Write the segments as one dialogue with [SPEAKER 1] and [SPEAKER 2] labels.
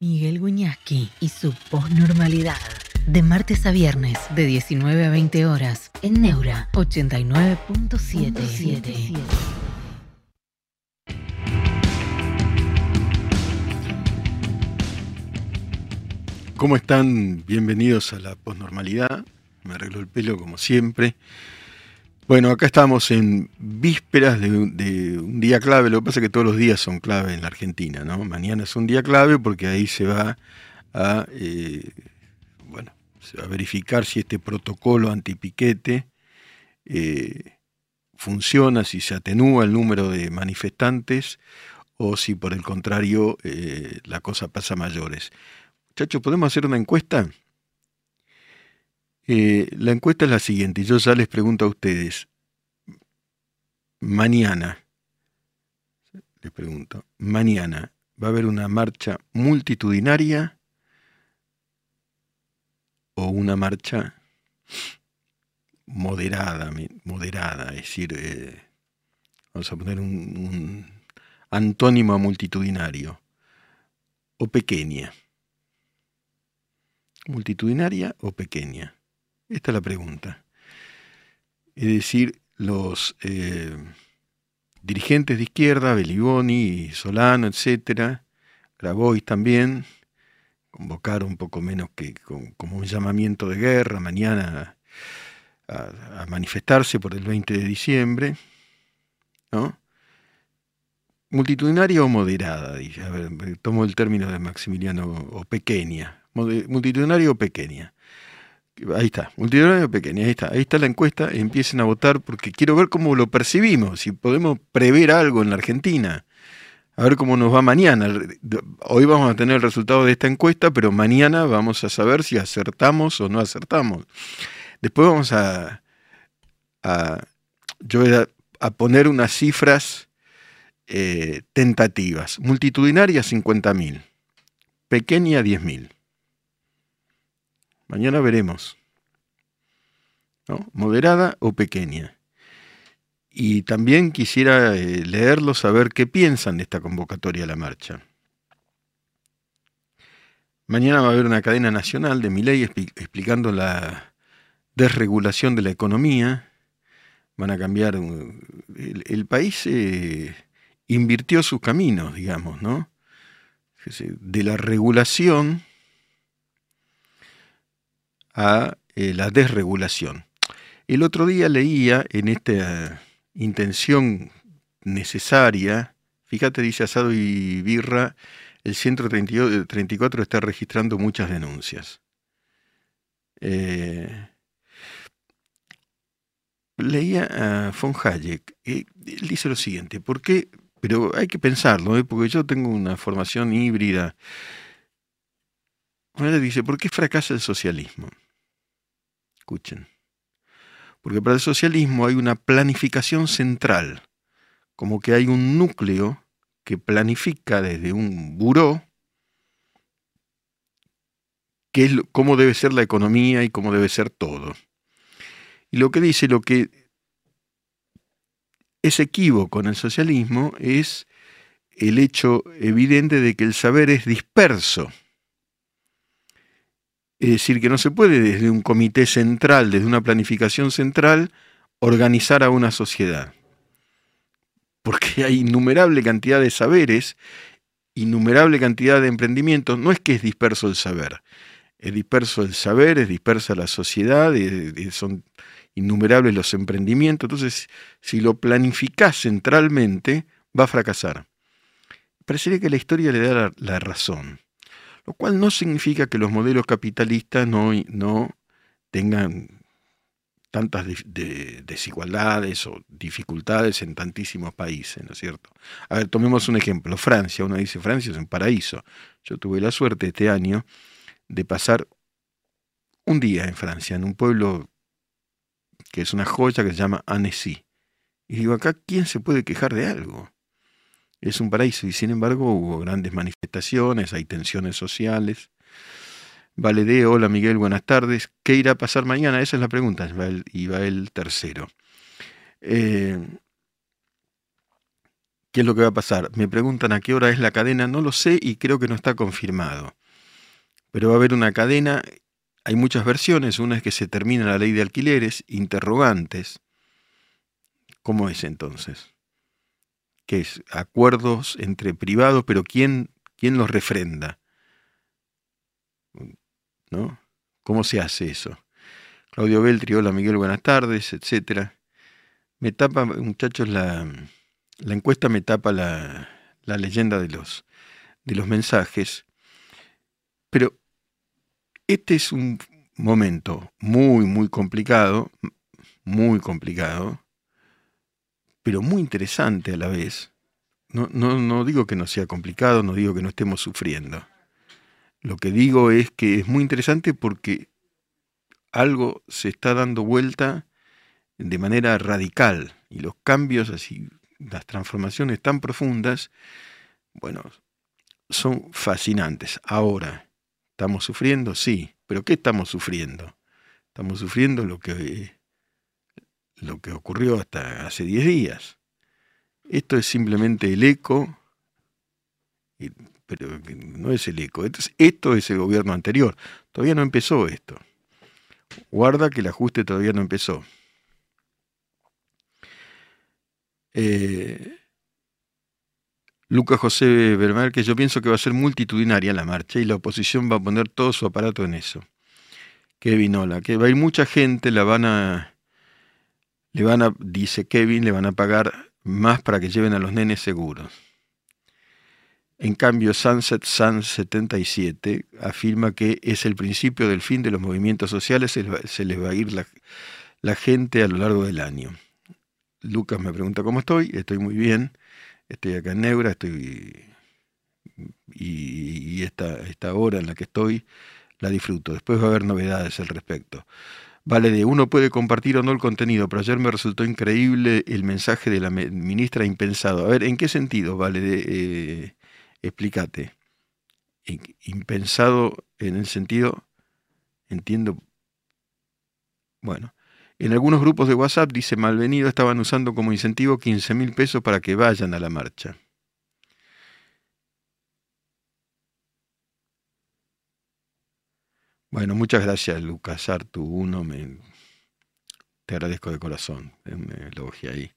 [SPEAKER 1] Miguel Guñasqui y su posnormalidad. De martes a viernes, de 19 a 20 horas, en Neura 89.77.
[SPEAKER 2] ¿Cómo están? Bienvenidos a la posnormalidad. Me arreglo el pelo como siempre. Bueno, acá estamos en vísperas de un, de un, día clave. Lo que pasa es que todos los días son clave en la Argentina, ¿no? Mañana es un día clave porque ahí se va a, eh, bueno, a verificar si este protocolo antipiquete eh, funciona, si se atenúa el número de manifestantes o si por el contrario eh, la cosa pasa a mayores. Muchachos, ¿podemos hacer una encuesta? Eh, la encuesta es la siguiente, yo ya les pregunto a ustedes, mañana, les pregunto, mañana va a haber una marcha multitudinaria o una marcha moderada, moderada, es decir, eh, vamos a poner un, un antónimo a multitudinario, o pequeña. Multitudinaria o pequeña. Esta es la pregunta. Es decir, los eh, dirigentes de izquierda, Beliboni, Solano, etcétera, Grabois también, convocaron un poco menos que como un llamamiento de guerra mañana a, manifestarse por el 20 de diciembre, ¿no? Multitudinaria o moderada, a tomo el término de Maximiliano, o pequeña, multitudinaria o pequeña. Ahí está, multitudinario pequeña, ahí está, ahí está la encuesta, empiecen a votar porque quiero ver cómo lo percibimos, si podemos prever algo en la Argentina, a ver cómo nos va mañana. Hoy vamos a tener el resultado de esta encuesta, pero mañana vamos a saber si acertamos o no acertamos. Después vamos a, yo a poner unas cifras eh, tentativas. Multitudinaria 50.000, pequeña 10.000. Mañana veremos. ¿no? Moderada o pequeña. Y también quisiera eh, leerlo, saber qué piensan de esta convocatoria a la marcha. Mañana va a haber una cadena nacional de mi ley explicando la desregulación de la economía. Van a cambiar. El, el país eh, invirtió sus caminos, digamos, ¿no? De la regulación a eh, la desregulación. El otro día leía en esta intención necesaria, fíjate, dice Asado y Birra, el 134 está registrando muchas denuncias. Eh, leía a von Hayek, eh, él dice lo siguiente, ¿por qué? Pero hay que pensarlo, ¿eh? porque yo tengo una formación híbrida. Él dice, ¿por qué fracasa el socialismo? Escuchen. Porque para el socialismo hay una planificación central, como que hay un núcleo que planifica desde un buró qué es, cómo debe ser la economía y cómo debe ser todo. Y lo que dice, lo que es equívoco en el socialismo es el hecho evidente de que el saber es disperso. Es decir, que no se puede desde un comité central, desde una planificación central, organizar a una sociedad. Porque hay innumerable cantidad de saberes, innumerable cantidad de emprendimientos. No es que es disperso el saber, es disperso el saber, es dispersa la sociedad, son innumerables los emprendimientos. Entonces, si lo planificás centralmente, va a fracasar. Parecería que la historia le da la, razón lo cual no significa que los modelos capitalistas no, no tengan tantas de, de desigualdades o dificultades en tantísimos países, ¿no es cierto? A ver, tomemos un ejemplo, Francia, uno dice Francia es un paraíso. Yo tuve la suerte este año de pasar un día en Francia, en un pueblo que es una joya que se llama Annecy. Y digo, acá, ¿quién se puede quejar de algo? Es un paraíso y sin embargo hubo grandes manifestaciones, hay tensiones sociales. Valedé, hola Miguel, buenas tardes. ¿Qué irá a pasar mañana? Esa es la pregunta, y va el tercero. Eh, ¿Qué es lo que va a pasar? Me preguntan a qué hora es la cadena, no lo sé y creo que no está confirmado. Pero va a haber una cadena, hay muchas versiones, una es que se termina la ley de alquileres, interrogantes. ¿Cómo es entonces? ¿Qué es? Acuerdos entre privados, pero ¿quién, quién los refrenda? ¿No? ¿Cómo se hace eso? Claudio Beltri, hola Miguel, buenas tardes, etcétera. Me tapa, muchachos, la, la encuesta me tapa la, la leyenda de los, de los mensajes, pero este es un momento muy, muy complicado, muy complicado, pero muy interesante a la vez. No, no, no digo que no sea complicado, no digo que no estemos sufriendo. Lo que digo es que es muy interesante porque algo se está dando vuelta de manera radical y los cambios así, las transformaciones tan profundas, bueno, son fascinantes. Ahora, ¿estamos sufriendo? Sí, pero ¿qué estamos sufriendo? Estamos sufriendo lo que, lo que ocurrió hasta hace 10 días. Esto es simplemente el eco, pero no es el eco, esto es el gobierno anterior. Todavía no empezó esto. Guarda que el ajuste todavía no empezó. Eh, Lucas José Bermar, que yo pienso que va a ser multitudinaria la marcha y la oposición va a poner todo su aparato en eso. Kevin, hola, que va a ir mucha gente, la van a, le van a, dice Kevin, le van a pagar más para que lleven a los nenes seguros. En cambio, Sunset Sun 77 afirma que es el principio del fin de los movimientos sociales, se les va a ir la, gente a lo largo del año. Lucas me pregunta cómo estoy, estoy muy bien, estoy acá en Neura, estoy y, esta, esta hora en la que estoy la disfruto. Después va a haber novedades al respecto. Vale, de uno puede compartir o no el contenido, pero ayer me resultó increíble el mensaje de la ministra impensado. A ver, ¿en qué sentido, Vale? De, eh, explícate. Impensado en el sentido, entiendo, bueno, en algunos grupos de WhatsApp dice malvenido estaban usando como incentivo 15 mil pesos para que vayan a la marcha. Bueno, muchas gracias Lucas Artu uno, me, te agradezco de corazón, me elogia ahí.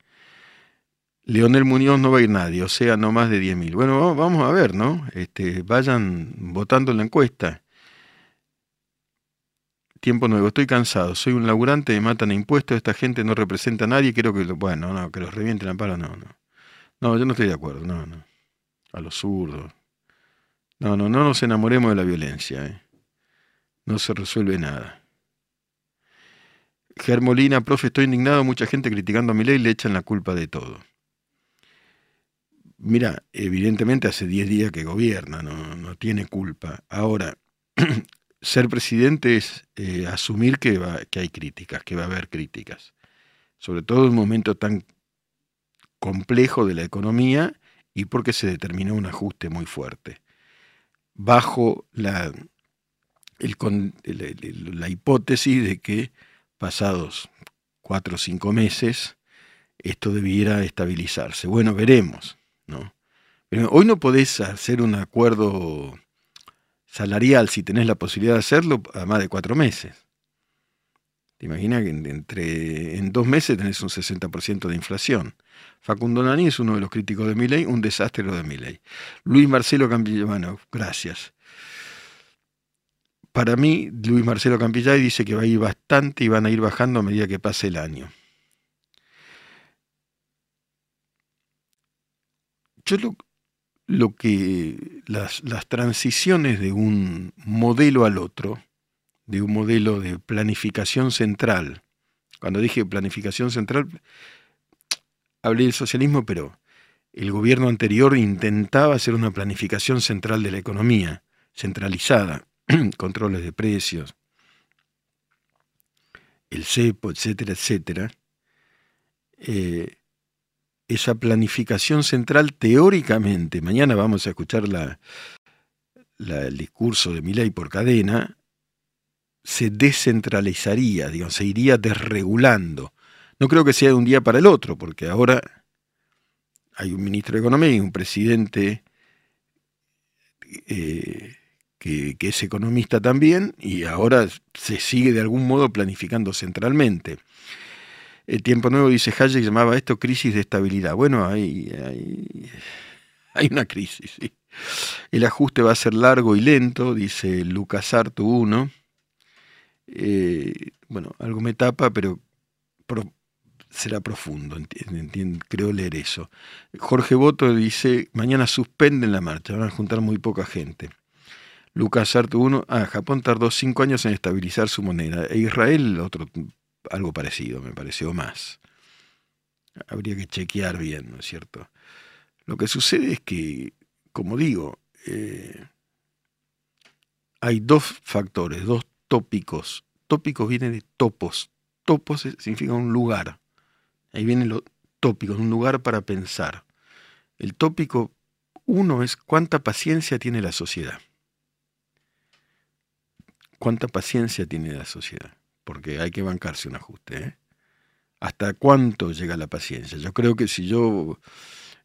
[SPEAKER 2] Leonel Muñoz no va a ir nadie, o sea, no más de 10.000. Bueno, vamos a ver, ¿no? Este, vayan votando en la encuesta. Tiempo nuevo, estoy cansado, soy un laburante, me matan a impuestos, esta gente no representa a nadie, quiero que, bueno, no, que los revienten a palo, no, no. No, yo no estoy de acuerdo, no, no. A los zurdos. No, no, no nos enamoremos de la violencia, ¿eh? No se resuelve nada. Germolina, profe, estoy indignado, mucha gente criticando a mi ley le echan la culpa de todo. Mira, evidentemente hace 10 días que gobierna, no, tiene culpa. Ahora, ser presidente es eh, asumir que, que hay críticas, que va a haber críticas. Sobre todo en un momento tan complejo de la economía y porque se determinó un ajuste muy fuerte. Bajo la, la hipótesis de que pasados cuatro o cinco meses esto debiera estabilizarse. Bueno, veremos. ¿no? Pero hoy no podés hacer un acuerdo salarial si tenés la posibilidad de hacerlo a más de cuatro meses. ¿Te imaginas que entre, en dos meses tenés un 60% de inflación? Facundo Nani es uno de los críticos de mi ley, un desastre lo de mi ley. Luis Marcelo Campillay, gracias. Para mí, Luis Marcelo Campillay dice que va a ir bastante y van a ir bajando a medida que pase el año. Yo lo, que las, las transiciones de un modelo al otro, de un modelo de planificación central, cuando dije planificación central, hablé del socialismo, pero el gobierno anterior intentaba hacer una planificación central de la economía, centralizada, controles de precios, el CEPO, etcétera, etcétera. Eh, esa planificación central teóricamente, mañana vamos a escuchar la, el discurso de Milay por cadena, se descentralizaría, digamos, se iría desregulando. No creo que sea de un día para el otro, porque ahora hay un ministro de Economía y un presidente eh, que, es economista también, y ahora se sigue de algún modo planificando centralmente. El Tiempo Nuevo dice, Hayek llamaba esto crisis de estabilidad. Bueno, hay, hay, una crisis. El ajuste va a ser largo y lento, dice Lucas Artu 1. Eh, bueno, algo me tapa, pero será profundo, creo leer eso. Jorge Boto dice, mañana suspenden la marcha, van a juntar muy poca gente. Lucas Artu 1, ah, Japón tardó cinco años en estabilizar su moneda, e Israel otro, algo parecido, me pareció más. Habría que chequear bien, ¿no es cierto? Lo que sucede es que, como digo, eh, hay dos factores, dos tópicos. Tópicos vienen de topos. Topos significa un lugar. Ahí viene lo tópico, un lugar para pensar. El tópico uno es cuánta paciencia tiene la sociedad. Cuánta paciencia tiene la sociedad, porque hay que bancarse un ajuste. ¿eh? ¿Hasta cuánto llega la paciencia? Yo creo que si yo,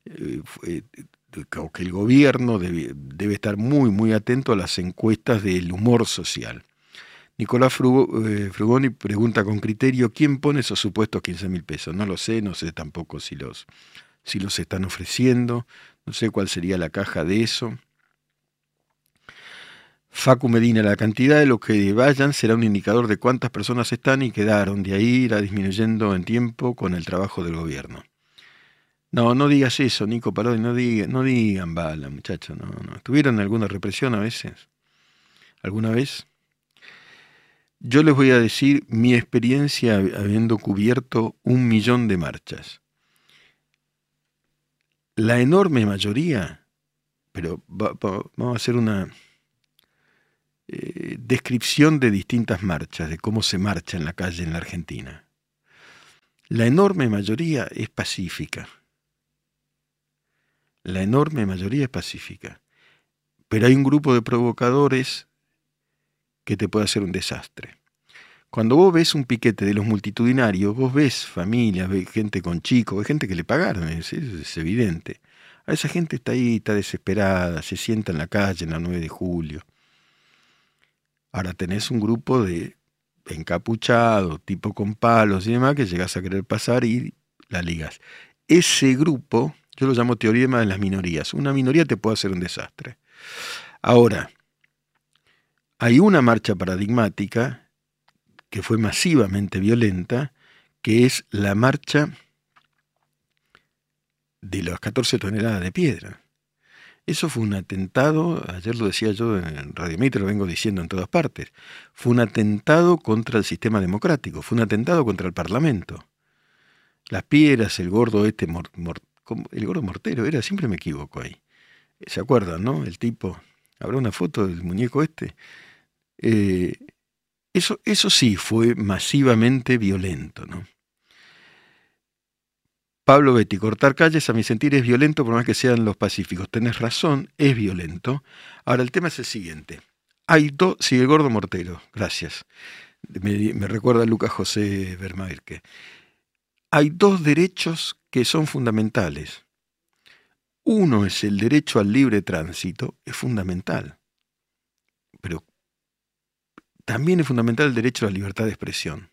[SPEAKER 2] eh, eh, que el gobierno debe estar muy, muy atento a las encuestas del humor social. Nicolás eh, Frugoni pregunta con criterio, ¿quién pone esos supuestos 15 mil pesos? No lo sé, no sé tampoco si los, si los están ofreciendo, no sé cuál sería la caja de eso. Facu Medina, la cantidad de los que vayan será un indicador de cuántas personas están y quedaron. De ahí irá disminuyendo en tiempo con el trabajo del gobierno. No, no digas eso, Nico Parodi, no, digan, no digan bala, muchachos. No, no. ¿Tuvieron alguna represión a veces? ¿Alguna vez? Yo les voy a decir mi experiencia habiendo cubierto un millón de marchas. La enorme mayoría, pero vamos a hacer una eh, descripción de distintas marchas, de cómo se marcha en la calle en la Argentina. La enorme mayoría es pacífica. La enorme mayoría es pacífica. Pero hay un grupo de provocadores que te puede hacer un desastre. Cuando vos ves un piquete de los multitudinarios, vos ves familias, ves gente con chicos, ves gente que le pagaron, es, es evidente. A esa gente está ahí, está desesperada, se sienta en la calle en la 9 de julio. Ahora tenés un grupo de encapuchados, tipo con palos y demás, que llegas a querer pasar y la ligas. Ese grupo, yo lo llamo teorema de las minorías. Una minoría te puede hacer un desastre. Ahora, hay una marcha paradigmática que fue masivamente violenta, que es la marcha de las 14 toneladas de piedra. Eso fue un atentado, ayer lo decía yo en Radio Mitre, lo vengo diciendo en todas partes, fue un atentado contra el sistema democrático, fue un atentado contra el Parlamento. Las piedras, el gordo este, el gordo mortero, era, siempre me equivoco ahí. ¿Se acuerdan, no? El tipo, habrá una foto del muñeco este. Eh, eso, eso sí fue masivamente violento, ¿no? Pablo Betty, cortar calles a mi sentir es violento por más que sean los pacíficos. Tenés razón, es violento. Ahora el tema es el siguiente. Hay dos, sí, el gordo mortero, gracias. Me, recuerda a Lucas José que Hay dos derechos que son fundamentales. Uno es el derecho al libre tránsito, es fundamental. Pero también es fundamental el derecho a la libertad de expresión.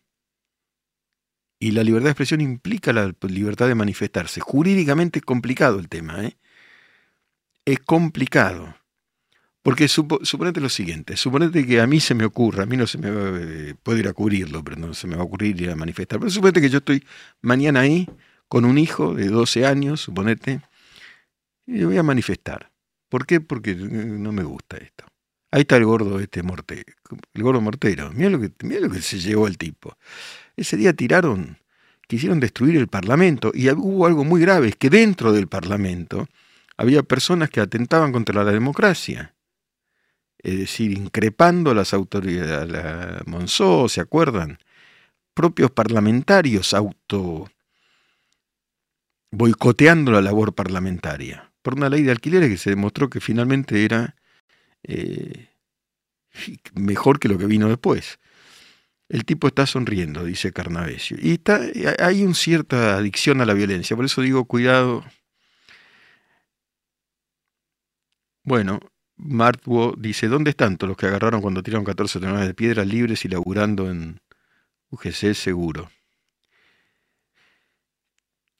[SPEAKER 2] Y la libertad de expresión implica la libertad de manifestarse. Jurídicamente es complicado el tema. ¿eh? Es complicado. Porque suponete lo siguiente, suponete que a mí se me ocurra, a mí no se me va, eh, puedo ir a cubrirlo, pero no se me va a ocurrir ir a manifestar. Pero suponete que yo estoy mañana ahí con un hijo de 12 años, suponete, y voy a manifestar. ¿Por qué? Porque eh, no me gusta esto. Ahí está el gordo este mortero, el gordo mortero. Mira lo lo que se llevó el tipo. Ese día tiraron, quisieron destruir el Parlamento y hubo algo muy grave, es que dentro del Parlamento había personas que atentaban contra la democracia. Es decir, increpando a las autoridades, la Monzó, ¿se acuerdan? Propios parlamentarios auto boicoteando la labor parlamentaria por una ley de alquileres que se demostró que finalmente era eh, mejor que lo que vino después. El tipo está sonriendo, dice Carnavesio. Y está, hay una cierta adicción a la violencia, por eso digo, cuidado, Bueno, Martwo dice, ¿dónde están todos los que agarraron cuando tiraron 14 toneladas de piedra libres y laburando en UGC seguro?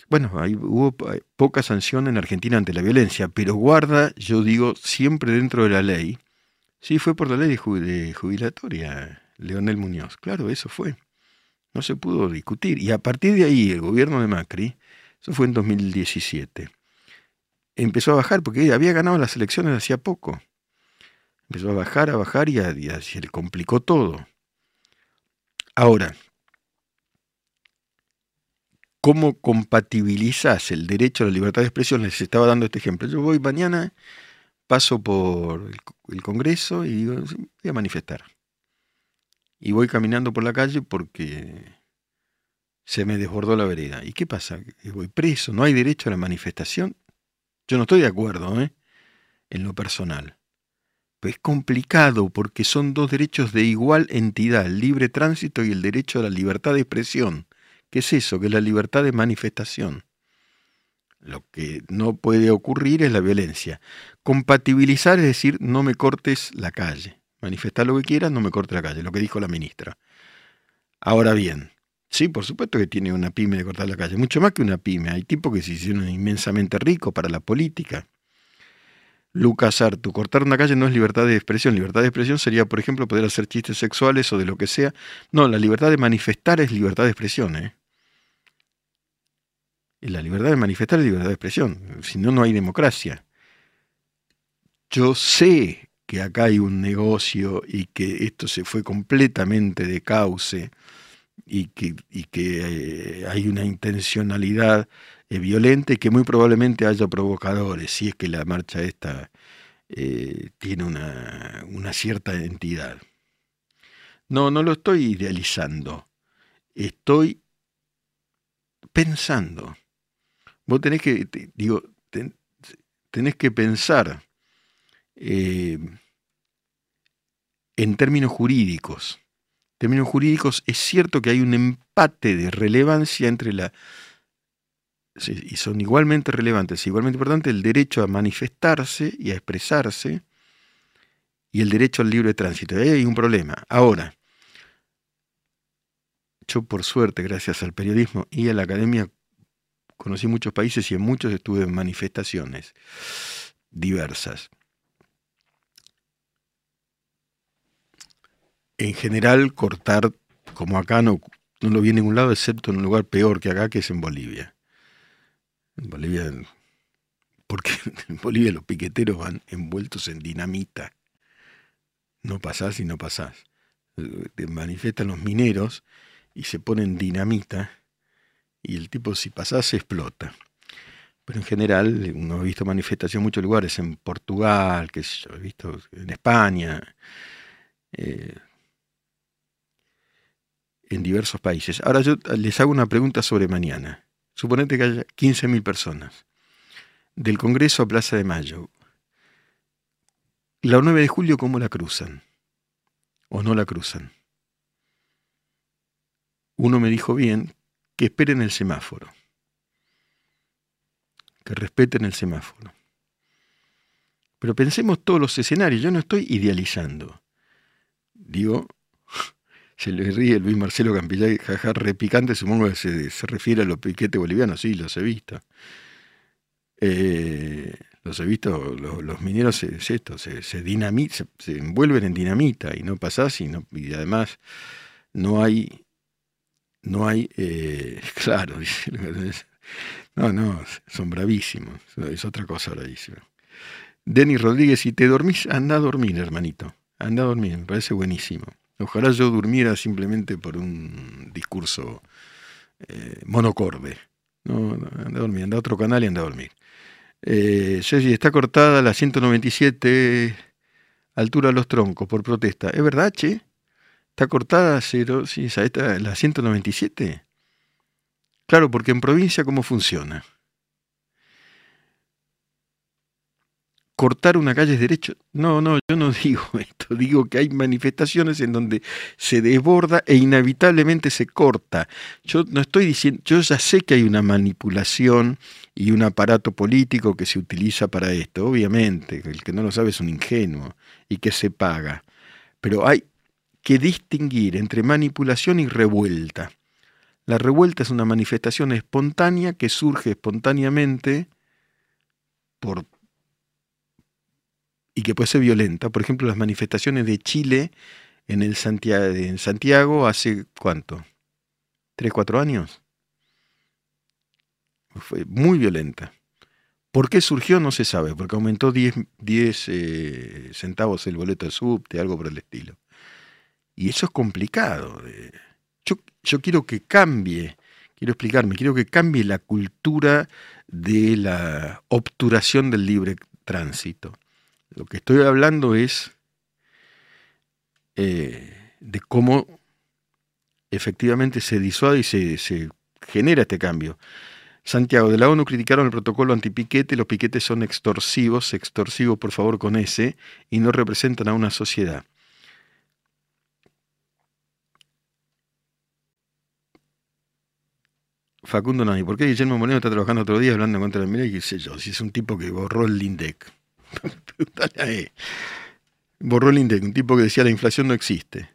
[SPEAKER 2] Bueno, hay, hubo poca sanción en Argentina ante la violencia, pero guarda, yo digo, siempre dentro de la ley. Sí, fue por la ley de jubilatoria, Leonel Muñoz. Claro, eso fue. No se pudo discutir. Y a partir de ahí, el gobierno de Macri, eso fue en 2017, empezó a bajar porque había ganado las elecciones hacía poco. Empezó a bajar, a bajar y, a, se le complicó todo. Ahora, ¿cómo compatibilizas el derecho a la libertad de expresión? Les estaba dando este ejemplo. Yo voy mañana, paso por el, Congreso y digo, voy a manifestar. Y voy caminando por la calle porque se me desbordó la vereda. ¿Y qué pasa? Voy preso, no hay derecho a la manifestación. Yo no estoy de acuerdo ¿eh? en lo personal. Pero es complicado porque son dos derechos de igual entidad, el libre tránsito y el derecho a la libertad de expresión. ¿Qué es eso? Que es la libertad de manifestación. Lo que no puede ocurrir es la violencia. Compatibilizar es decir, no me cortes la calle. Manifestar lo que quieras, no me cortes la calle, lo que dijo la ministra. Ahora bien, Sí, por supuesto que tiene una pyme de cortar la calle, mucho más que una pyme. Hay tipos que se hicieron inmensamente ricos para la política. Lucas Artu, cortar una calle no es libertad de expresión. Libertad de expresión sería, por ejemplo, poder hacer chistes sexuales o de lo que sea. No, la libertad de manifestar es libertad de expresión. ¿eh? Y la libertad de manifestar es libertad de expresión. Si no, no hay democracia. Yo sé que acá hay un negocio y que esto se fue completamente de cauce y que, que eh, hay una intencionalidad eh, violenta y que muy probablemente haya provocadores, si es que la marcha esta eh, tiene una, una cierta entidad. No, no lo estoy idealizando, estoy pensando. Vos tenés que, digo, tenés que pensar en términos jurídicos términos jurídicos, es cierto que hay un empate de relevancia entre la... y son igualmente relevantes, igualmente importantes, el derecho a manifestarse y a expresarse y el derecho al libre tránsito. Ahí hay un problema. Ahora, yo por suerte, gracias al periodismo y a la academia, conocí muchos países y en muchos estuve en manifestaciones diversas. En general cortar, como acá, no, no lo vi en ningún lado, excepto en un lugar peor que acá, que es en Bolivia. En Bolivia, porque en Bolivia los piqueteros van envueltos en dinamita. No pasás y no pasás. Te manifiestan los mineros y se ponen dinamita y el tipo si pasás se explota. Pero en general uno ha visto manifestación en muchos lugares, en Portugal, que he visto en España, eh, en diversos países. Ahora yo les hago una pregunta sobre mañana. Suponete que haya 15.000 personas. Del Congreso a Plaza de Mayo. La 9 de julio, ¿cómo la cruzan? ¿O no la cruzan? Uno me dijo bien que esperen el semáforo. Que respeten el semáforo. Pero pensemos todos los escenarios. Yo no estoy idealizando. Digo, se le ríe Luis Marcelo Campillay, jaja, repicante, supongo que se, refiere a los piquetes bolivianos, sí, los he visto. Eh, los he visto, los, mineros es esto, se, se, se, envuelven en dinamita y no pasás y, no, y además no hay, no hay, eh, claro, no, no, son bravísimos, es otra cosa bravísima. Denis Rodríguez, si te dormís, anda a dormir, hermanito, anda a dormir, me parece buenísimo. Ojalá yo durmiera simplemente por un discurso eh, monocorde. No, anda a dormir, anda a otro canal y anda a dormir. Eh, está cortada la 197 altura de los troncos por protesta. ¿Es verdad, che? ¿Está cortada cero, sí, está la 197? Claro, porque en provincia, ¿cómo funciona? Cortar una calle es derecho. No, no, yo no digo esto. Digo que hay manifestaciones en donde se desborda e inevitablemente se corta. Yo no estoy diciendo, yo ya sé que hay una manipulación y un aparato político que se utiliza para esto, obviamente. El que no lo sabe es un ingenuo y que se paga. Pero hay que distinguir entre manipulación y revuelta. La revuelta es una manifestación espontánea que surge espontáneamente por y que puede ser violenta. Por ejemplo, las manifestaciones de Chile en, el Santiago, en Santiago hace cuánto? ¿Tres, cuatro años? Fue muy violenta. ¿Por qué surgió? No se sabe, porque aumentó 10, eh, centavos el boleto de subte, algo por el estilo. Y eso es complicado. Yo, yo quiero que cambie, quiero explicarme, quiero que cambie la cultura de la obturación del libre tránsito. Lo que estoy hablando es eh, de cómo efectivamente se disuade y se, genera este cambio. Santiago, de la ONU criticaron el protocolo antipiquete, los piquetes son extorsivos, extorsivos por favor con ese, y no representan a una sociedad. Facundo Nani, ¿por qué Guillermo Moreno está trabajando otro día hablando contra el Mira y sé yo? Si es un tipo que borró el Lindec. Borró el INDEC, un tipo que decía la inflación no existe.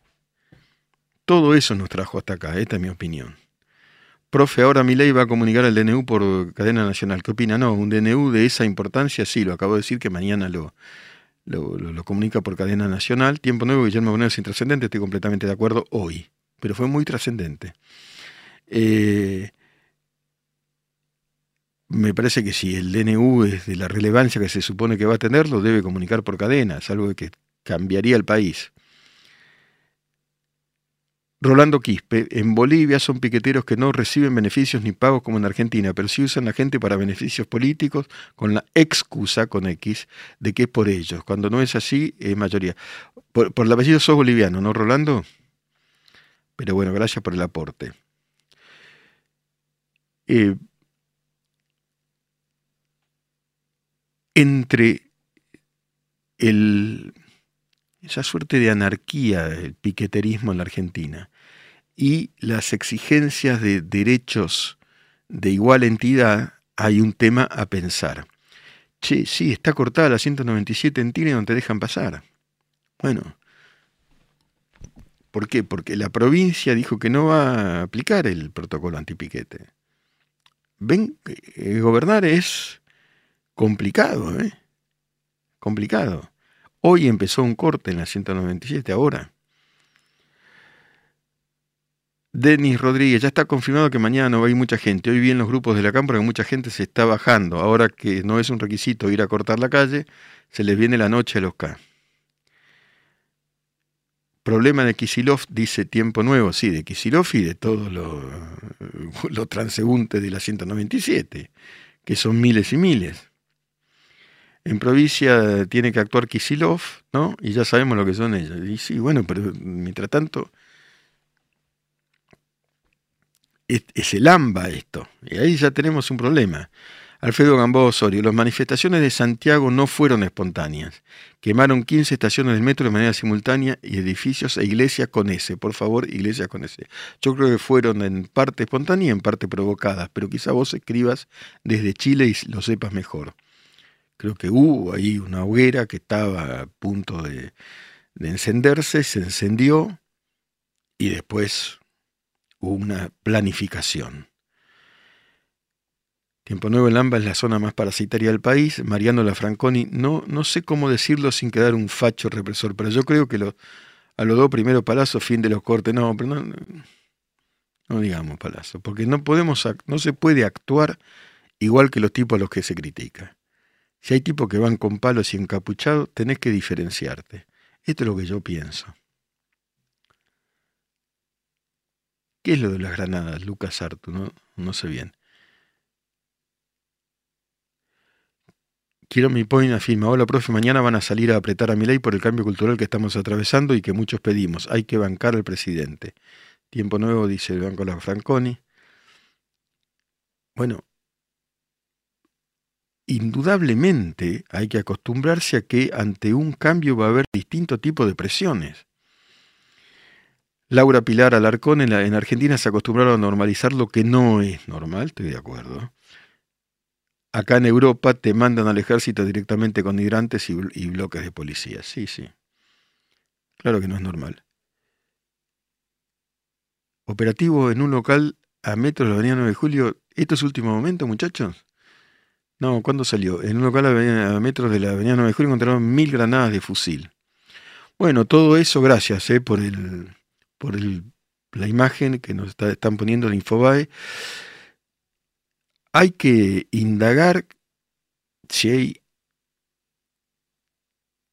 [SPEAKER 2] Todo eso nos trajo hasta acá, esta es mi opinión. Profe, ahora mi ley va a comunicar el DNU por cadena nacional. ¿Qué opina? No, un DNU de esa importancia, sí, lo acabo de decir que mañana lo, lo, comunica por cadena nacional. Tiempo nuevo, Guillermo Bonero es intrascendente, estoy completamente de acuerdo hoy, pero fue muy trascendente. Eh, me parece que si el DNU es de la relevancia que se supone que va a tener, lo debe comunicar por cadena, algo que cambiaría el país. Rolando Quispe, en Bolivia son piqueteros que no reciben beneficios ni pagos como en Argentina, pero sí usan la gente para beneficios políticos con la excusa, con X, de que es por ellos. Cuando no es así, es mayoría. Por, por el apellido sos boliviano, ¿no, Rolando? Pero bueno, gracias por el aporte. Eh, entre esa suerte de anarquía del piqueterismo en la Argentina y las exigencias de derechos de igual entidad, hay un tema a pensar. Che, sí, está cortada la 197 en Tigre donde te dejan pasar. Bueno, ¿por qué? Porque la provincia dijo que no va a aplicar el protocolo antipiquete. Ven, eh, gobernar es complicado, ¿eh? Complicado. Hoy empezó un corte en la 197, ahora. Denis Rodríguez, ya está confirmado que mañana no va a ir mucha gente. Hoy vi en los grupos de la Cámara que mucha gente se está bajando. Ahora que no es un requisito ir a cortar la calle, se les viene la noche a los K. Problema de Kisilov, dice Tiempo Nuevo, sí, de Kisilov y de todos los lo transeúntes de la 197, que son miles y miles. En provincia tiene que actuar Kisilov, ¿no? Y ya sabemos lo que son ellos. Y sí, bueno, pero mientras tanto es, el AMBA esto. Y ahí ya tenemos un problema. Alfredo Gamboa Osorio, las manifestaciones de Santiago no fueron espontáneas. Quemaron 15 estaciones del metro de manera simultánea y edificios e iglesias con ese. Por favor, iglesias con ese. Yo creo que fueron en parte espontáneas y en parte provocadas, pero quizá vos escribas desde Chile y lo sepas mejor creo que hubo ahí una hoguera que estaba a punto de, encenderse, se encendió y después hubo una planificación. Tiempo Nuevo en Lamba es la zona más parasitaria del país. Mariano Lafranconi, no, no sé cómo decirlo sin quedar un facho represor, pero yo creo que lo, a los dos primeros palazos, fin de los cortes, no, pero no, no digamos palazos, porque no podemos, no se puede actuar igual que los tipos a los que se critica. Si hay tipos que van con palos y encapuchados, tenés que diferenciarte. Esto es lo que yo pienso. ¿Qué es lo de las granadas, Lucas Artu? No, no sé bien. Quiero mi point afirma, hola profe, mañana van a salir a apretar a mi ley por el cambio cultural que estamos atravesando y que muchos pedimos. Hay que bancar al presidente. Tiempo nuevo, dice el Banco La Franconi. Bueno, indudablemente hay que acostumbrarse a que ante un cambio va a haber distinto tipo de presiones. Laura Pilar Alarcón en, en Argentina se acostumbraron a normalizar lo que no es normal, estoy de acuerdo. Acá en Europa te mandan al ejército directamente con hidrantes y, bloques de policía. Sí, sí. Claro que no es normal. Operativo en un local a metros de la avenida 9 de julio. ¿Esto es último momento, muchachos? No, ¿cuándo salió? En un local a, metros de la avenida 9 de julio encontraron mil granadas de fusil. Bueno, todo eso gracias eh, por, el, por el, la imagen que nos están poniendo en Infobae hay que indagar si.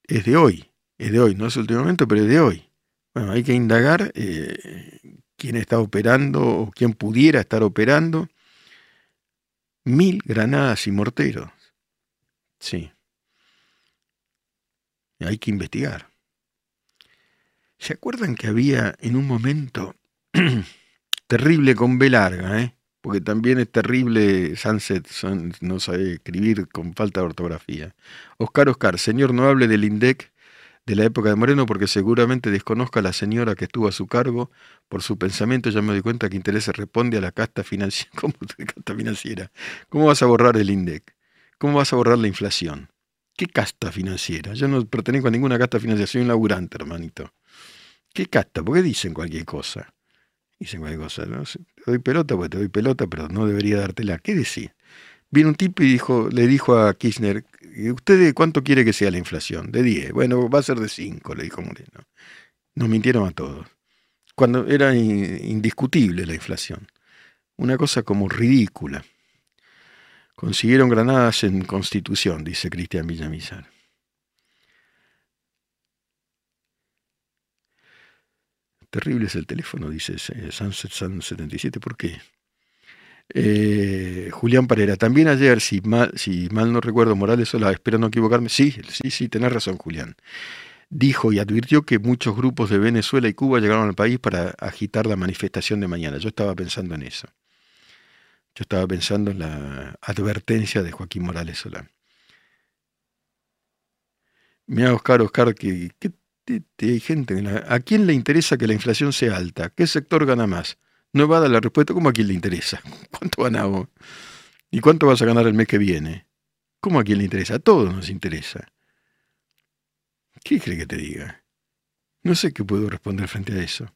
[SPEAKER 2] Es de hoy, es de hoy, no es el último momento, pero es de hoy. Bueno, hay que indagar eh, quién está operando o quién pudiera estar operando. Mil granadas y morteros. Sí. Hay que investigar. ¿Se acuerdan que había en un momento terrible con B larga, eh? porque también es terrible Sunset, no sabe escribir con falta de ortografía. Oscar Oscar, señor, no hable del INDEC de la época de Moreno porque seguramente desconozca a la señora que estuvo a su cargo. Por su pensamiento ya me doy cuenta que interés responde a la casta financiera. ¿Cómo, casta financiera? ¿Cómo vas a borrar el INDEC? ¿Cómo vas a borrar la inflación? ¿Qué casta financiera? Yo no pertenezco a ninguna casta financiera, soy un laburante, hermanito. ¿Qué casta? ¿Por qué dicen cualquier cosa? Dicen cualquier cosa. ¿no? Te doy pelota, pues te doy pelota, pero no debería dártela. ¿Qué decir? Vino un tipo y dijo, le dijo a Kirchner, ¿usted cuánto quiere que sea la inflación? De 10. Bueno, va a ser de 5, le dijo Moreno. Nos mintieron a todos. Cuando era indiscutible la inflación. Una cosa como ridícula. Consiguieron granadas en Constitución, dice Cristian Villamizar. Terrible es el teléfono, dice Sunset Sun 77. ¿Por qué? Eh, Julián Parera, también ayer, si mal, no recuerdo, Morales Sola, espero no equivocarme, sí, sí, sí, tenés razón, Julián. Dijo y advirtió que muchos grupos de Venezuela y Cuba llegaron al país para agitar la manifestación de mañana. Yo estaba pensando en eso. Yo estaba pensando en la advertencia de Joaquín Morales Solá. Mira, Oscar, Oscar, que hay gente, ¿a quién le interesa que la inflación sea alta? ¿Qué sector gana más? No va a dar la respuesta, ¿cómo a quién le interesa? ¿Cuánto ganamos? ¿Y cuánto vas a ganar el mes que viene? ¿Cómo a quién le interesa? A todos nos interesa. ¿Qué cree que te diga? No sé qué puedo responder frente a eso.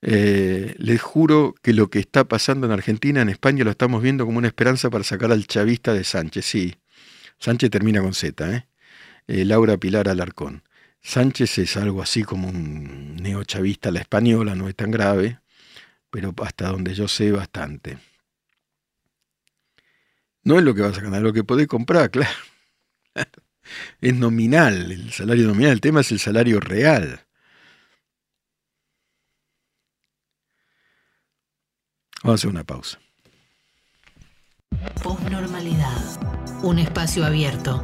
[SPEAKER 2] Eh, les juro que lo que está pasando en Argentina, en España, lo estamos viendo como una esperanza para sacar al chavista de Sánchez. Sí, Sánchez termina con Z, ¿eh? eh Laura Pilar Alarcón. Sánchez es algo así como un neochavista la española, no es tan grave, pero hasta donde yo sé bastante. No es lo que vas a ganar, lo que podés comprar, claro. Es nominal, el salario nominal, el tema es el salario real. Vamos a hacer una pausa.
[SPEAKER 1] Postnormalidad. Un espacio abierto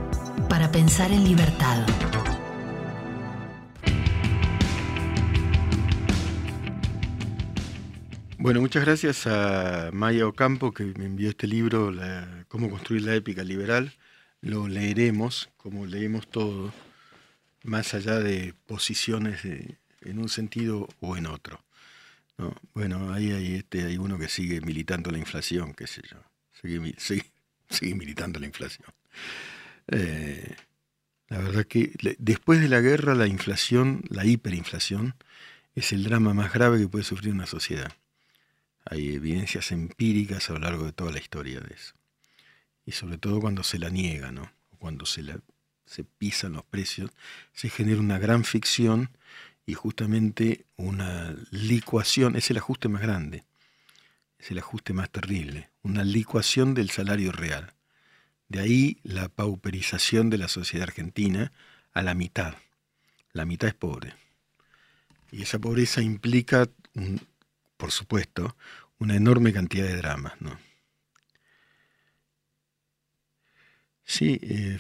[SPEAKER 1] para pensar en libertad.
[SPEAKER 2] Bueno, muchas gracias a Maya Ocampo que me envió este libro, Cómo construir la épica liberal. Lo leeremos, como leemos todo, más allá de posiciones en un sentido o en otro. Bueno, ahí hay, este, hay uno que sigue militando la inflación, qué sé yo. Sigue, militando la inflación. Eh, la verdad que después de la guerra, la inflación, la hiperinflación, es el drama más grave que puede sufrir una sociedad. Hay evidencias empíricas a lo largo de toda la historia de eso. Y sobre todo cuando se la niega, ¿no? Cuando se, la, se pisan los precios, se genera una gran ficción y justamente una licuación, es el ajuste más grande, es el ajuste más terrible, una licuación del salario real. De ahí la pauperización de la sociedad argentina a la mitad. La mitad es pobre. Y esa pobreza implica un, por supuesto, una enorme cantidad de dramas. ¿no? Sí, eh,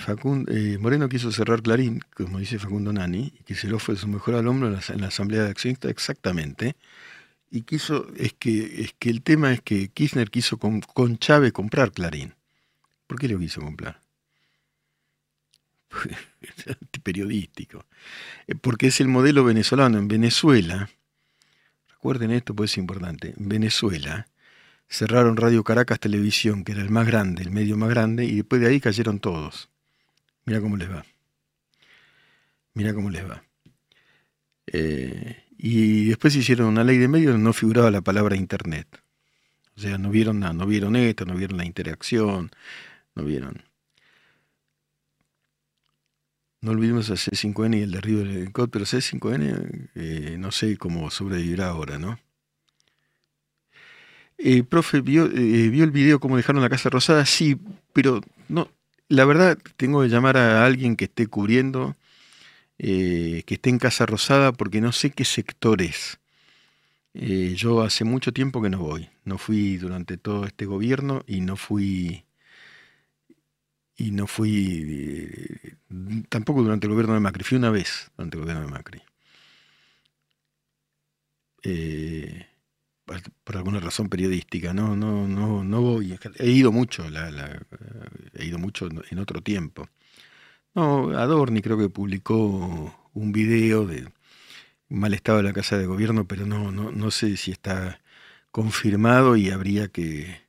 [SPEAKER 2] eh, Moreno quiso cerrar Clarín, como dice Facundo Nani, que se lo fue su mejor alumno en la, Asamblea de Accionistas, exactamente. Y quiso, es que, es que el tema es que Kirchner quiso con, con Chávez comprar Clarín. ¿Por qué lo quiso comprar? Periodístico. Eh, porque es el modelo venezolano. En Venezuela, recuerden esto, pues es importante. En Venezuela cerraron Radio Caracas Televisión, que era el más grande, el medio más grande, y después de ahí cayeron todos. Mira cómo les va. Mira cómo les va. Eh, y después hicieron una ley de medios no figuraba la palabra Internet. O sea, no vieron nada, no vieron esto, no vieron la interacción, no vieron. No olvidemos a C5N y el derribo del helicóptero. C5N, eh, no sé cómo sobrevivirá ahora, ¿no? Eh, profe, ¿vio, ¿vio el video cómo dejaron la Casa Rosada? Sí, pero no, la verdad tengo que llamar a alguien que esté cubriendo eh, que esté en Casa Rosada porque no sé qué sector es. Eh, yo hace mucho tiempo que no voy. No fui durante todo este gobierno y no fui. Y no fui. Eh, tampoco durante el gobierno de Macri. Fui una vez durante el gobierno de Macri. por, alguna razón periodística. No, no, no, no voy. He ido mucho. he ido mucho en otro tiempo. No, Adorni creo que publicó un video de mal estado de la Casa de Gobierno, pero no, no, no sé si está confirmado y habría que,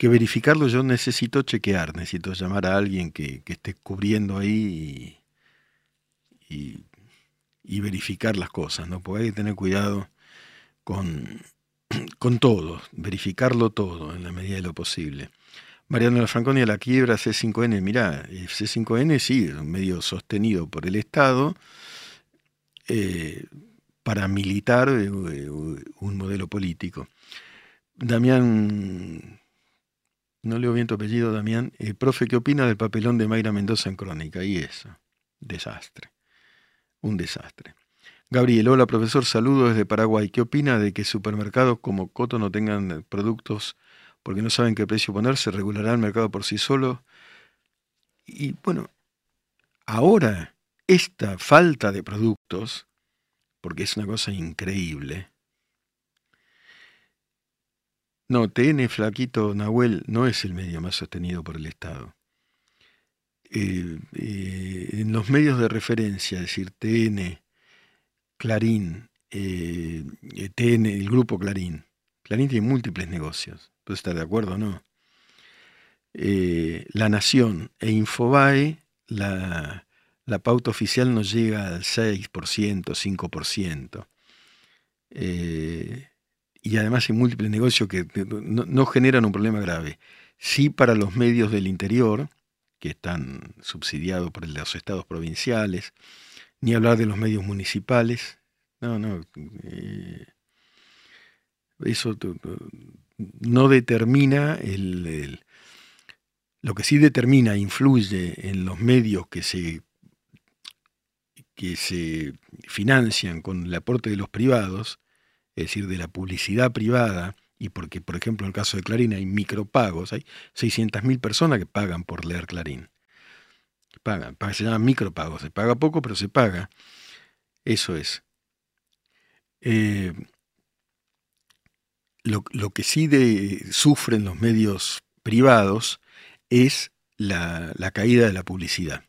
[SPEAKER 2] que, verificarlo. Yo necesito chequear, necesito llamar a alguien que, esté cubriendo ahí y, verificar las cosas, ¿no? Porque hay que tener cuidado con, con todo, verificarlo todo en la medida de lo posible. Mariano Franconia, la quiebra C5N, mirá, C5N sí, es un medio sostenido por el Estado, eh, paramilitar eh, un modelo político. Damián, no leo bien tu apellido, Damián, eh, profe, ¿qué opina del papelón de Mayra Mendoza en Crónica? Y eso, desastre, un desastre. Gabriel, hola profesor, saludos desde Paraguay. ¿Qué opina de que supermercados como Coto no tengan productos porque no saben qué precio poner, se regulará el mercado por sí solo. Y bueno, ahora esta falta de productos, porque es una cosa increíble, no, TN Flaquito Nahuel no es el medio más sostenido por el Estado. Eh, eh, en los medios de referencia, es decir, TN, Clarín, eh, TN, el grupo Clarín, Clarín tiene múltiples negocios estar de acuerdo o no. La Nación e Infobae, la, pauta oficial nos llega al 6%, 5%. Eh, y además hay múltiples negocios que no, generan un problema grave. Sí para los medios del interior, que están subsidiados por los estados provinciales, ni hablar de los medios municipales. No, no. Eh, eso no determina el, lo que sí determina, influye en los medios que se, que se financian con el aporte de los privados, es decir, de la publicidad privada, y porque, por ejemplo, en el caso de Clarín hay micropagos, hay 600.000 personas que pagan por leer Clarín. Pagan, se llaman micropagos, se paga poco, pero se paga. Eso es. Eh, lo, que sí sufren los medios privados es la, caída de la publicidad.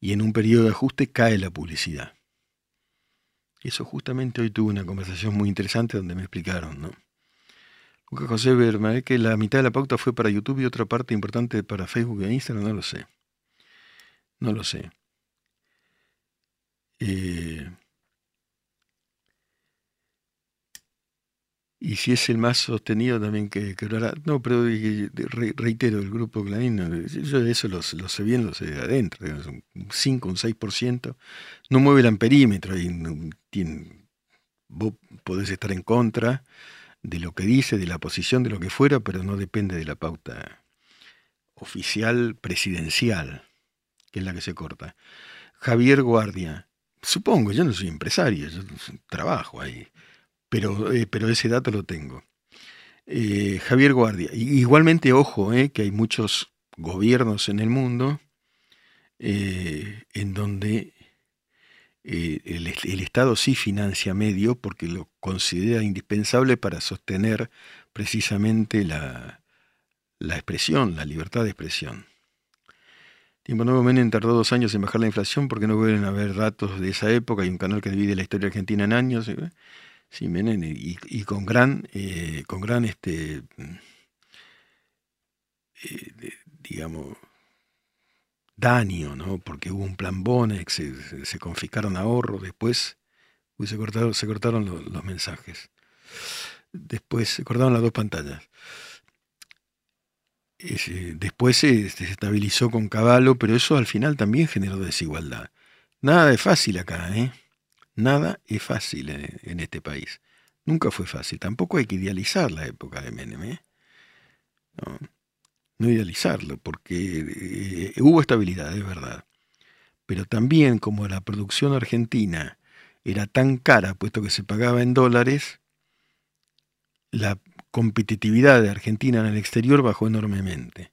[SPEAKER 2] Y en un periodo de ajuste cae la publicidad. Eso justamente hoy tuve una conversación muy interesante donde me explicaron, ¿no? Lucas José Berma, que la mitad de la pauta fue para YouTube y otra parte importante para Facebook e Instagram, no lo sé. No lo sé. Eh, y si es el más sostenido también que, que No, pero reitero, el grupo Clarín, yo eso lo, sé bien, lo sé de adentro, un 5, un 6%, no mueve el amperímetro, y tiene, vos podés estar en contra de lo que dice, de la posición, de lo que fuera, pero no depende de la pauta oficial presidencial, que es la que se corta. Javier Guardia, supongo, yo no soy empresario, yo trabajo ahí pero, eh, pero ese dato lo tengo. Eh, Javier Guardia. Igualmente, ojo, eh, que hay muchos gobiernos en el mundo en donde el, Estado sí financia medio porque lo considera indispensable para sostener precisamente la, la expresión, la libertad de expresión. Tiempo Nuevo Menem tardó dos años en bajar la inflación porque no vuelven a haber datos de esa época. Hay un canal que divide la historia argentina en años. ¿eh? Sí, Menem, y, con gran, eh, con gran este, eh, digamos, daño, ¿no? Porque hubo un plan Bonex, se, confiscaron ahorros, después se cortaron, los, mensajes. Después se cortaron las dos pantallas. después se, estabilizó con Caballo, pero eso al final también generó desigualdad. Nada es fácil acá, ¿eh? Nada es fácil en, este país. Nunca fue fácil. Tampoco hay que idealizar la época de Menem, ¿eh? No idealizarlo, porque eh, hubo estabilidad, es verdad. Pero también como la producción argentina era tan cara, puesto que se pagaba en dólares, la competitividad de Argentina en el exterior bajó enormemente.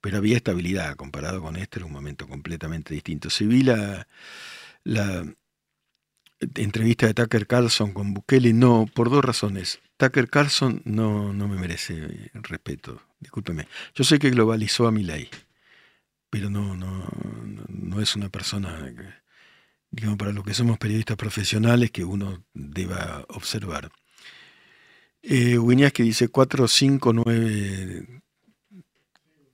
[SPEAKER 2] Pero había estabilidad, comparado con este era un momento completamente distinto. Se vi la, la entrevista de Tucker Carlson con Bukele, no, por dos razones. Tucker Carlson no, no me merece respeto discúlpeme. Yo sé que globalizó a mi ley, pero no, no, no es una persona, digamos, para lo que somos periodistas profesionales que uno deba observar. Eh, que dice 459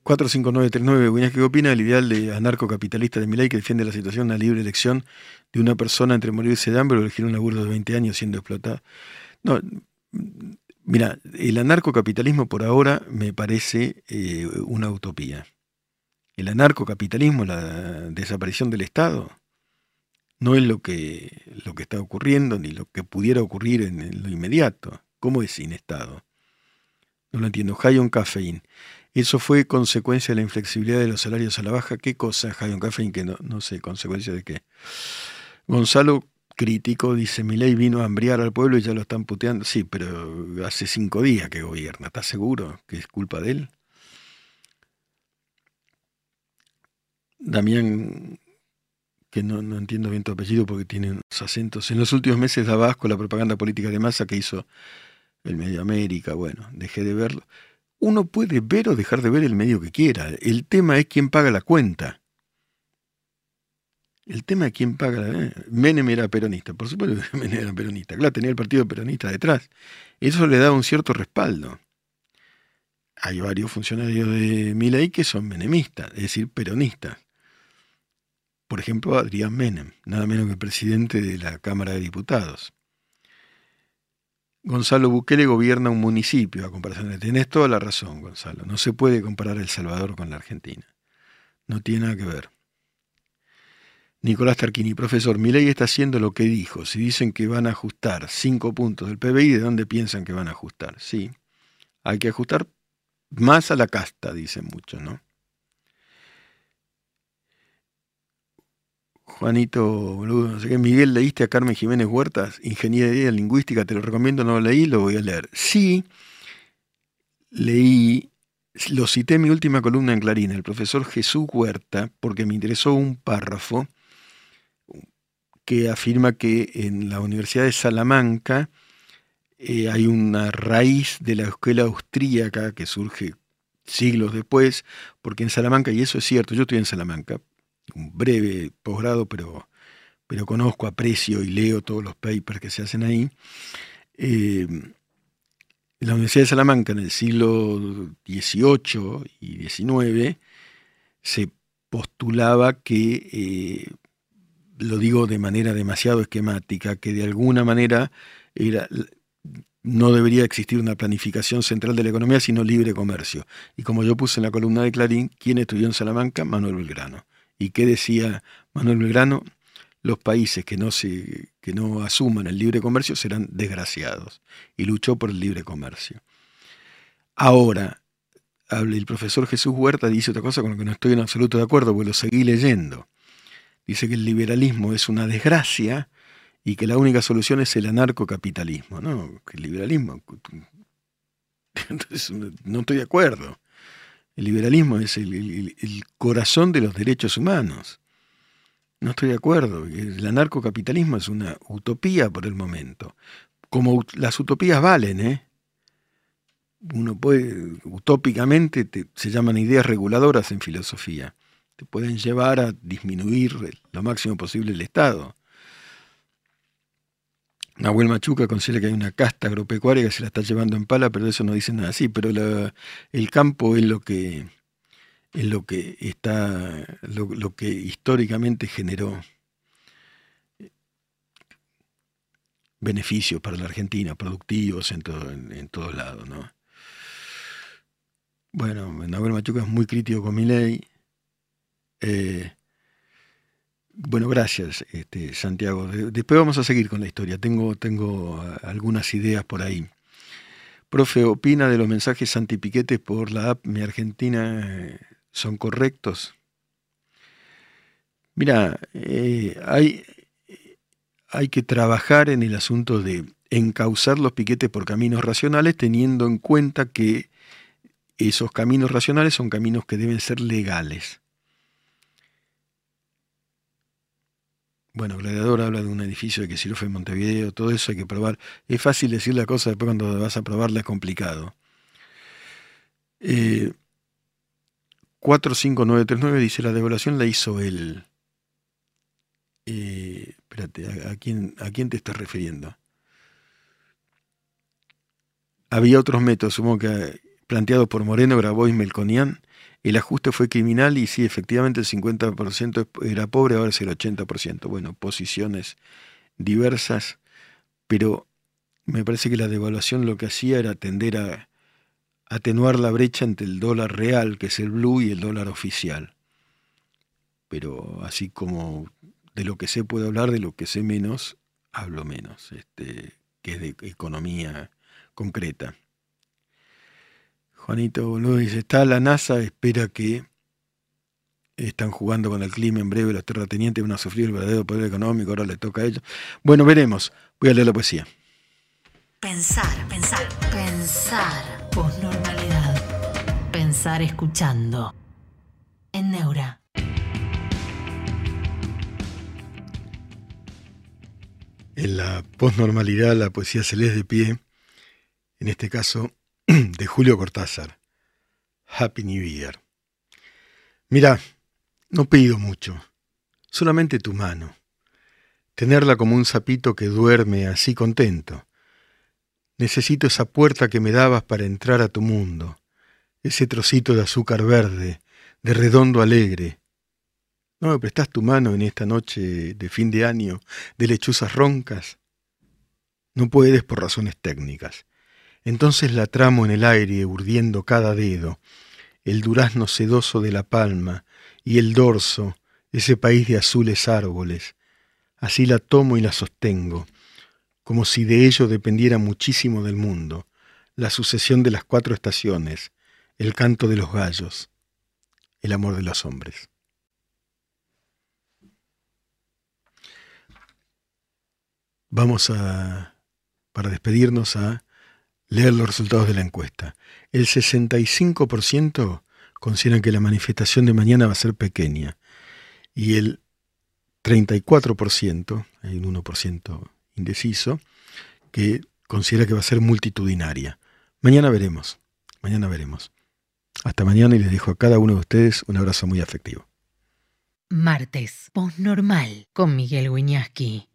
[SPEAKER 2] 45939, ¿qué opina del ideal de anarcocapitalista de ley que defiende la situación la libre elección de una persona entre morirse de hambre o elegir un laburo de 20 años siendo explotada? No, Mira, el anarcocapitalismo por ahora me parece eh, una utopía. El anarcocapitalismo, la desaparición del Estado, no es lo que, lo que está ocurriendo ni lo que pudiera ocurrir en, lo inmediato. ¿Cómo es sin Estado? No lo entiendo. High on caffeine. Eso fue consecuencia de la inflexibilidad de los salarios a la baja. ¿Qué cosa, High on caffeine? Que no, no sé, consecuencia de qué. Gonzalo crítico, dice, mi ley vino a hambriar al pueblo y ya lo están puteando. Sí, pero hace cinco días que gobierna, ¿estás seguro que es culpa de él? Damián, que no, entiendo bien tu apellido porque tiene unos acentos. En los últimos meses daba asco la propaganda política de masa que hizo el Medio América. Bueno, dejé de verlo. Uno puede ver o dejar de ver el medio que quiera. El tema es quién paga la cuenta. El tema de quién paga la... Menem era peronista, por supuesto que Menem era peronista. Claro, tenía el partido peronista detrás. Eso le da un cierto respaldo. Hay varios funcionarios de Milei que son menemistas, es decir, peronistas. Por ejemplo, Adrián Menem, nada menos que presidente de la Cámara de Diputados. Gonzalo Bukele gobierna un municipio, a comparación de... Tenés toda la razón, Gonzalo. No se puede comparar El Salvador con la Argentina. No tiene nada que ver. Nicolás Tarquini, profesor, mi ley está haciendo lo que dijo. Si dicen que van a ajustar cinco puntos del PBI, ¿de dónde piensan que van a ajustar? Sí, hay que ajustar más a la casta, dicen muchos, ¿no? Juanito, boludo, no sé qué. Miguel, ¿leíste a Carmen Jiménez Huertas? Ingeniería Lingüística, te lo recomiendo, no lo leí, lo voy a leer. Sí, leí, lo cité en mi última columna en Clarín, el profesor Jesús Huerta, porque me interesó un párrafo que afirma que en la Universidad de Salamanca eh, hay una raíz de la escuela austríaca que surge siglos después, porque en Salamanca, y eso es cierto, yo estoy en Salamanca, un breve posgrado, pero, pero conozco, aprecio y leo todos los papers que se hacen ahí. Eh, la Universidad de Salamanca en el siglo XVIII y XIX se postulaba que eh, lo digo de manera demasiado esquemática, que de alguna manera era, no debería existir una planificación central de la economía, sino libre comercio. Y como yo puse en la columna de Clarín, ¿quién estudió en Salamanca? Manuel Belgrano. ¿Y qué decía Manuel Belgrano? Los países que no, que no asuman el libre comercio serán desgraciados. Y luchó por el libre comercio. Ahora, el profesor Jesús Huerta dice otra cosa con lo que no estoy en absoluto de acuerdo, porque lo seguí leyendo dice que el liberalismo es una desgracia y que la única solución es el anarcocapitalismo. No, el liberalismo. Entonces, no estoy de acuerdo. El liberalismo es el, corazón de los derechos humanos. No estoy de acuerdo. El anarcocapitalismo es una utopía por el momento. Como las utopías valen, ¿eh? uno puede, utópicamente, se llaman ideas reguladoras en filosofía. Te pueden llevar a disminuir lo máximo posible el Estado. Nahuel Machuca considera que hay una casta agropecuaria que se la está llevando en pala, pero eso no dice nada así. Pero el campo es lo que es lo que está, lo, que históricamente generó beneficios para la Argentina, productivos en, todo, en, todos lados, ¿no? Bueno, Nahuel Machuca es muy crítico con mi ley. Eh, bueno, gracias, este, Santiago. Después vamos a seguir con la historia. Tengo, tengo ah, algunas ideas por ahí. Profe, ¿opina de los mensajes antipiquetes por la app Mi Argentina eh, son correctos? Mira, eh, hay, hay que trabajar en el asunto de encauzar los piquetes por caminos racionales teniendo en cuenta que esos caminos racionales son caminos que deben ser legales. Bueno, Gladiador habla de un edificio de que si lo fue en Montevideo, todo eso hay que probar. Es fácil decir la cosa, después cuando vas a probarla es complicado. Eh, 45939 dice, la devaluación la hizo él. Eh, espérate, ¿a, quién, ¿a quién te estás refiriendo? Había otros métodos, supongo que planteados por Moreno, Grabois, Melconian, el ajuste fue criminal y sí, efectivamente el 50% era pobre, ahora es el 80%. Bueno, posiciones diversas, pero me parece que la devaluación lo que hacía era tender a atenuar la brecha entre el dólar real, que es el blue, y el dólar oficial. Pero así como de lo que sé puedo hablar, de lo que sé menos, hablo menos, este, que es de economía concreta. Juanito Boludo dice, está la NASA, espera que están jugando con el clima, en breve los terratenientes van a sufrir el verdadero poder económico, ahora le toca a ellos. Bueno, veremos. Voy a leer la poesía.
[SPEAKER 1] Pensar, pensar, pensar. Posnormalidad. Pensar escuchando. En Neura.
[SPEAKER 2] En la posnormalidad la poesía se lee de pie, en este caso de Julio Cortázar. Happy New Year. Mira, no pido mucho, solamente tu mano. Tenerla como un sapito que duerme así contento. Necesito esa puerta que me dabas para entrar a tu mundo, ese trocito de azúcar verde, de redondo alegre. ¿No me prestas tu mano en esta noche de fin de año de lechuzas roncas? No puedes por razones técnicas. Entonces la tramo en el aire, urdiendo cada dedo, el durazno sedoso de la palma y el dorso, ese país de azules árboles. Así la tomo y la sostengo, como si de ello dependiera muchísimo del mundo, la sucesión de las cuatro estaciones, el canto de los gallos, el amor de los hombres. Vamos a, para despedirnos, a leer los resultados de la encuesta. El 65% consideran que la manifestación de mañana va a ser pequeña y el 34%, hay un 1% indeciso, que considera que va a ser multitudinaria. Mañana veremos, mañana veremos. Hasta mañana y les dejo a cada uno de ustedes un abrazo muy afectivo.
[SPEAKER 1] Martes, normal con Miguel Wiñaski.